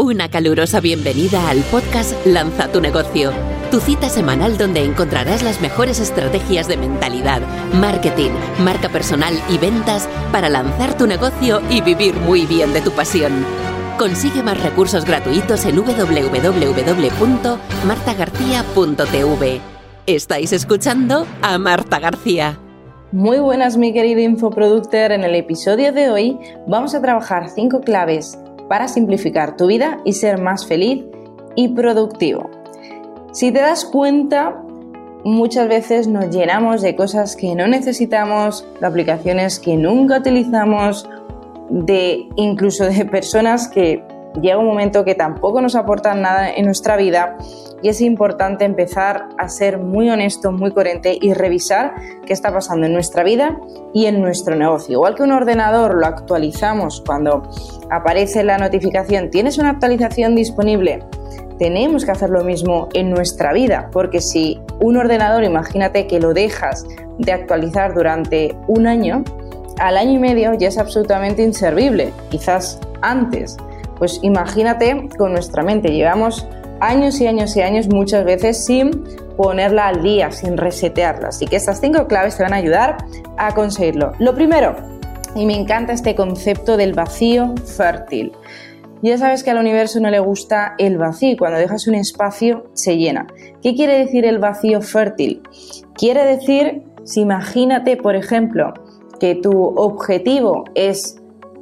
Una calurosa bienvenida al podcast Lanza tu negocio, tu cita semanal donde encontrarás las mejores estrategias de mentalidad, marketing, marca personal y ventas para lanzar tu negocio y vivir muy bien de tu pasión. Consigue más recursos gratuitos en www.martagarcía.tv. Estáis escuchando a Marta García. Muy buenas mi querido infoproductor, en el episodio de hoy vamos a trabajar 5 claves para simplificar tu vida y ser más feliz y productivo. Si te das cuenta, muchas veces nos llenamos de cosas que no necesitamos, de aplicaciones que nunca utilizamos, de incluso de personas que llega un momento que tampoco nos aportan nada en nuestra vida y es importante empezar a ser muy honesto, muy coherente y revisar qué está pasando en nuestra vida y en nuestro negocio. Igual que un ordenador lo actualizamos cuando aparece la notificación, tienes una actualización disponible. Tenemos que hacer lo mismo en nuestra vida, porque si un ordenador, imagínate que lo dejas de actualizar durante un año, al año y medio ya es absolutamente inservible, quizás antes. Pues imagínate con nuestra mente, llevamos años y años y años muchas veces sin ponerla al día, sin resetearla. Así que estas cinco claves te van a ayudar a conseguirlo. Lo primero, y me encanta este concepto del vacío fértil. Ya sabes que al universo no le gusta el vacío, cuando dejas un espacio se llena. ¿Qué quiere decir el vacío fértil? Quiere decir, si imagínate, por ejemplo, que tu objetivo es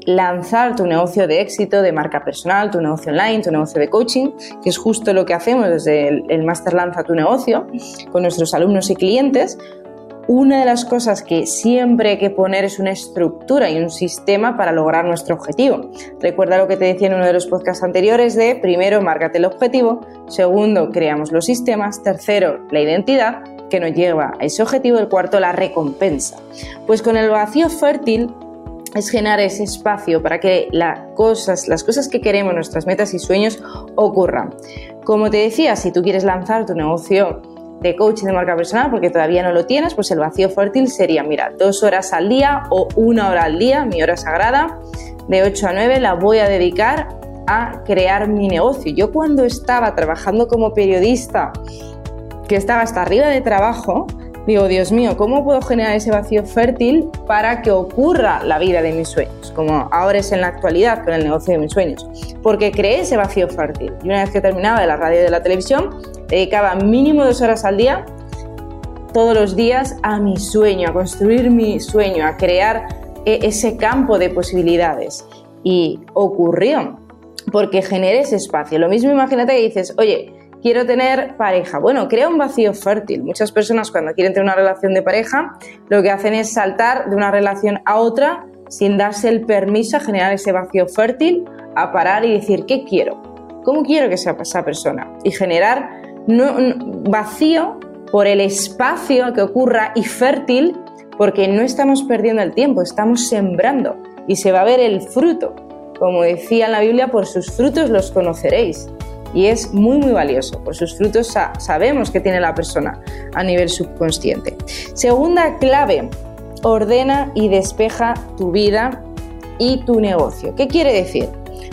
lanzar tu negocio de éxito, de marca personal, tu negocio online, tu negocio de coaching, que es justo lo que hacemos desde el, Master Lanza tu negocio con nuestros alumnos y clientes, una de las cosas que siempre hay que poner es una estructura y un sistema para lograr nuestro objetivo. Recuerda lo que te decía en uno de los podcasts anteriores de primero, márgate el objetivo, segundo, creamos los sistemas, tercero, la identidad que nos lleva a ese objetivo, el cuarto, la recompensa. Pues con el vacío fértil es generar ese espacio para que las cosas, las cosas que queremos, nuestras metas y sueños ocurran. Como te decía, si tú quieres lanzar tu negocio de coaching de marca personal porque todavía no lo tienes, pues el vacío fértil sería, mira, dos horas al día o una hora al día, mi hora sagrada, de 8 a 9 la voy a dedicar a crear mi negocio. Yo cuando estaba trabajando como periodista, que estaba hasta arriba de trabajo, digo, Dios mío, ¿cómo puedo generar ese vacío fértil para que ocurra la vida de mis sueños? Como ahora es en la actualidad con el negocio de mis sueños. Porque creé ese vacío fértil. Y una vez que terminaba de la radio y de la televisión, dedicaba mínimo dos horas al día, todos los días, a mi sueño, a construir mi sueño, a crear e-, ese campo de posibilidades. Y ocurrió, porque generé ese espacio. Lo mismo imagínate que dices, oye, quiero tener pareja. Bueno, crea un vacío fértil. Muchas personas cuando quieren tener una relación de pareja, lo que hacen es saltar de una relación a otra sin darse el permiso a generar ese vacío fértil, a parar y decir, ¿qué quiero? ¿Cómo quiero que sea esa persona? Y generar vacío por el espacio que ocurra y fértil porque no estamos perdiendo el tiempo, estamos sembrando y se va a ver el fruto. Como decía en la Biblia, por sus frutos los conoceréis y es muy muy valioso. Por sus frutos sabemos que tiene la persona a nivel subconsciente. Segunda clave, ordena y despeja tu vida y tu negocio. ¿Qué quiere decir?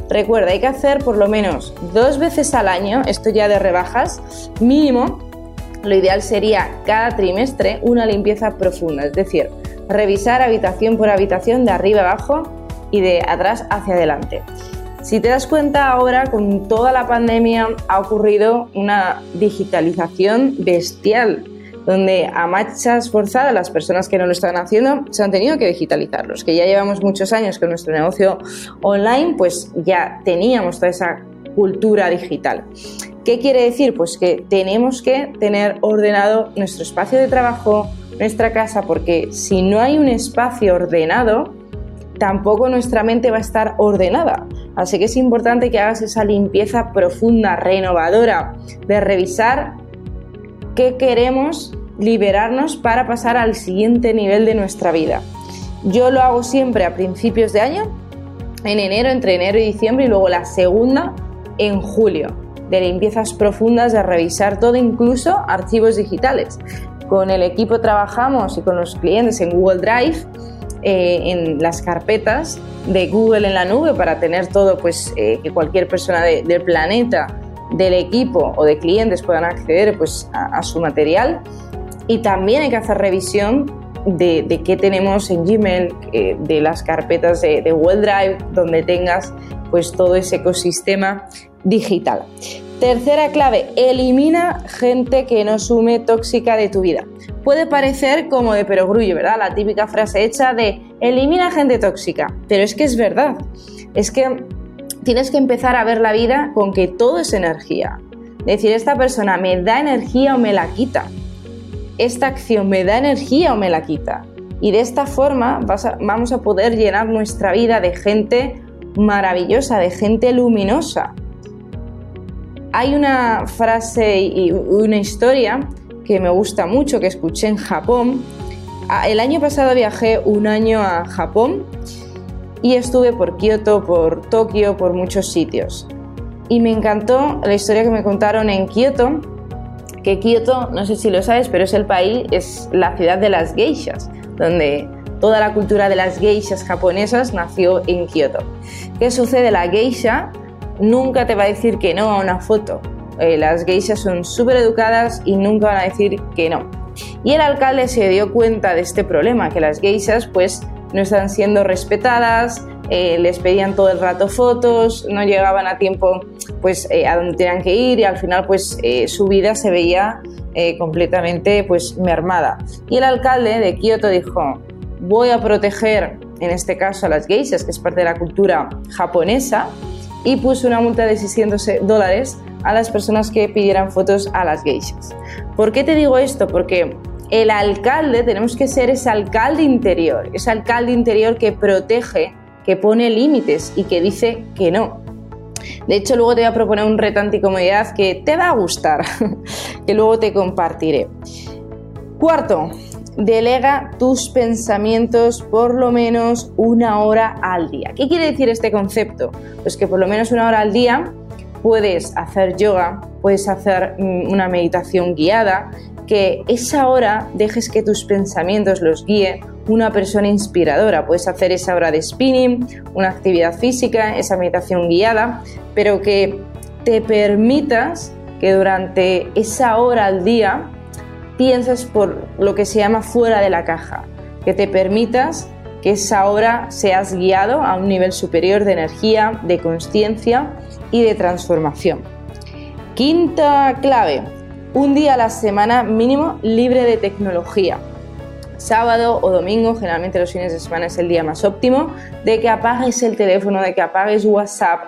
Recuerda, hay que hacer por lo menos dos veces al año, esto ya de rebajas, mínimo, lo ideal sería cada trimestre una limpieza profunda, es decir, revisar habitación por habitación de arriba abajo y de atrás hacia adelante. Si te das cuenta ahora, con toda la pandemia ha ocurrido una digitalización bestial, donde a marchas forzadas las personas que no lo están haciendo se han tenido que digitalizar. Los que ya llevamos muchos años con nuestro negocio online, pues ya teníamos toda esa cultura digital. ¿Qué quiere decir? Pues que tenemos que tener ordenado nuestro espacio de trabajo, nuestra casa, porque si no hay un espacio ordenado, tampoco nuestra mente va a estar ordenada. Así que es importante que hagas esa limpieza profunda, renovadora, de revisar qué queremos liberarnos para pasar al siguiente nivel de nuestra vida. Yo lo hago siempre a principios de año, en enero, entre enero y diciembre, y luego la segunda en julio, de limpiezas profundas, de revisar todo, incluso archivos digitales. Con el equipo trabajamos y con los clientes en Google Drive eh, en las carpetas de Google en la nube para tener todo, pues eh, que cualquier persona del planeta, del equipo o de clientes puedan acceder pues, a, su material. Y también hay que hacer revisión de, qué tenemos en Gmail, eh, de las carpetas de, de OneDrive, donde tengas pues todo ese ecosistema digital. Tercera clave, elimina gente que no sume tóxica de tu vida. Puede parecer como de perogrullo, ¿verdad? La típica frase hecha de elimina gente tóxica, pero es que es verdad. Es que tienes que empezar a ver la vida con que todo es energía. Decir, esta persona me da energía o me la quita. Esta acción me da energía o me la quita. Y de esta forma vamos a poder llenar nuestra vida de gente maravillosa, de gente luminosa hay una frase y una historia que me gusta mucho, que escuché en Japón. Ah, el año pasado viajé un año a Japón y estuve por Kioto, por Tokio, por muchos sitios. Y me encantó la historia que me contaron en Kioto, que Kioto, no sé si lo sabes, pero es el país, es la ciudad de las geishas, donde toda la cultura de las geishas japonesas nació en Kioto. ¿Qué sucede? La geisha nunca te va a decir que no a una foto. Eh, las geishas son súper educadas y nunca van a decir que no. Y el alcalde se dio cuenta de este problema, que las geishas pues no están siendo respetadas, eh, les pedían todo el rato fotos, no llegaban a tiempo pues eh, a donde tenían que ir y al final pues su vida se veía completamente pues mermada. Y el alcalde de Kioto dijo, voy a proteger en este caso a las geishas, que es parte de la cultura japonesa, y puso una multa de 600 dólares a las personas que pidieran fotos a las geishas. ¿Por qué te digo esto? Porque el alcalde, tenemos que ser ese alcalde interior, ese alcalde interior que protege, que pone límites y que dice que no. De hecho, luego te voy a proponer un reto anticomodidad que te va a gustar, que luego te compartiré. Cuarto, Delega tus pensamientos por lo menos una hora al día. ¿Qué quiere decir este concepto? Pues que por lo menos una hora al día puedes hacer yoga, puedes hacer mm, una meditación guiada, que esa hora dejes que tus pensamientos los guíe una persona inspiradora. Puedes hacer esa hora de spinning, una actividad física, esa meditación guiada, pero que te permitas que durante esa hora al día pienses por lo que se llama fuera de la caja, que te permitas que esa hora seas guiado a un nivel superior de energía, de conciencia y de transformación. Quinta clave, un día a la semana mínimo libre de tecnología. Sábado o domingo, generalmente los fines de semana es el día más óptimo, de que apagues el teléfono, de que apagues WhatsApp.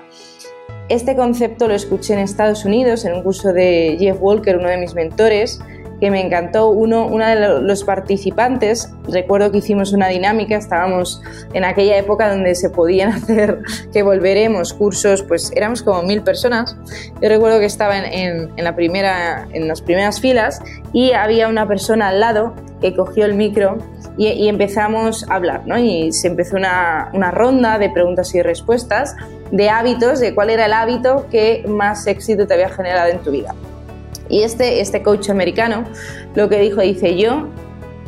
Este concepto lo escuché en Estados Unidos en un curso de Jeff Walker, uno de mis mentores, que me encantó. Uno, uno de los participantes, recuerdo que hicimos una dinámica, estábamos en aquella época donde se podían hacer, que volveremos, cursos, pues éramos como mil personas. Yo recuerdo que estaba en, en, la primera, en las primeras filas y había una persona al lado que cogió el micro y, y empezamos a hablar, ¿no? Y se empezó una, una ronda de preguntas y respuestas de hábitos, de cuál era el hábito que más éxito te había generado en tu vida. Y este, este coach americano lo que dijo, dice yo,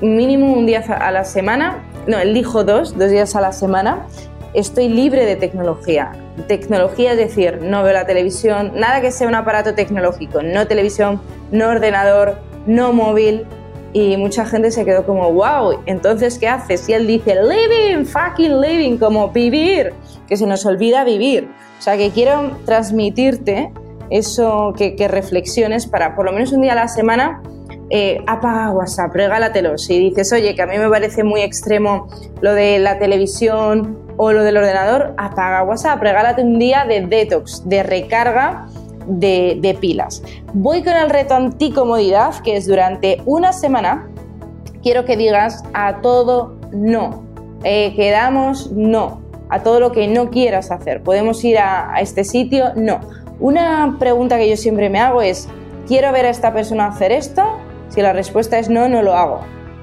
mínimo un día a la semana, no, él dijo dos, dos días a la semana, estoy libre de tecnología. Tecnología es decir, no veo la televisión, nada que sea un aparato tecnológico, no televisión, no ordenador, no móvil. Y mucha gente se quedó como, wow, entonces ¿qué haces? Y él dice, living, fucking living, como vivir, que se nos olvida vivir. O sea, que quiero transmitirte eso que, reflexiones para por lo menos un día a la semana eh, apaga WhatsApp, regálatelo. Si dices, oye, que a mí me parece muy extremo lo de la televisión o lo del ordenador, apaga WhatsApp, regálate un día de detox, de recarga de, pilas. Voy con el reto anticomodidad, que es durante una semana, quiero que digas a todo no. Eh, quedamos no. A todo lo que no quieras hacer. ¿Podemos ir a, a este sitio? No. Una pregunta que yo siempre me hago es, ¿quiero ver a esta persona hacer esto? Si la respuesta es no, no lo hago.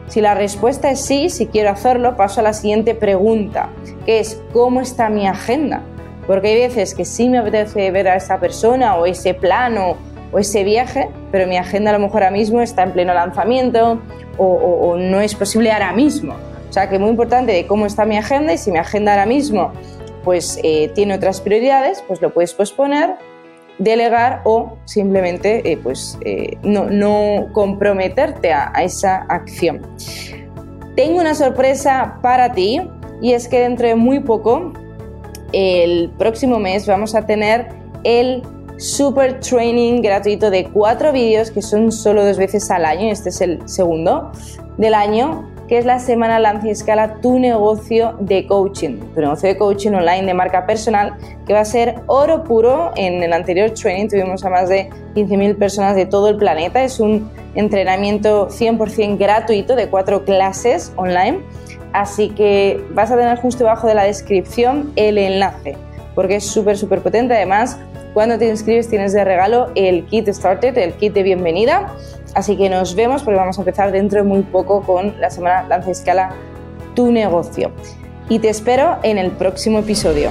Si la respuesta es sí, si quiero hacerlo, paso a la siguiente pregunta, que es ¿cómo está mi agenda? Porque hay veces que sí me apetece ver a esa persona o ese plano o ese viaje, pero mi agenda a lo mejor ahora mismo está en pleno lanzamiento o, no es posible ahora mismo. O sea que muy importante cómo está mi agenda y si mi agenda ahora mismo pues eh, tiene otras prioridades, pues lo puedes posponer, delegar o simplemente eh, pues, eh, no, comprometerte a, a esa acción. Tengo una sorpresa para ti y es que dentro de muy poco, el próximo mes, vamos a tener el super training gratuito de cuatro vídeos que son solo dos veces al año, este es el segundo del año, que es la semana Lanza y Escala tu negocio de coaching, tu negocio de coaching online de marca personal, que va a ser oro puro. En el anterior training tuvimos a más de 15.000 personas de todo el planeta. Es un entrenamiento 100% gratuito de cuatro clases online. Así que vas a tener justo debajo de la descripción el enlace, porque es súper, súper potente. Además, cuando te inscribes tienes de regalo el kit Started, el kit de bienvenida. Así que nos vemos porque vamos a empezar dentro de muy poco con la semana Lanza Escala tu negocio. Y te espero en el próximo episodio.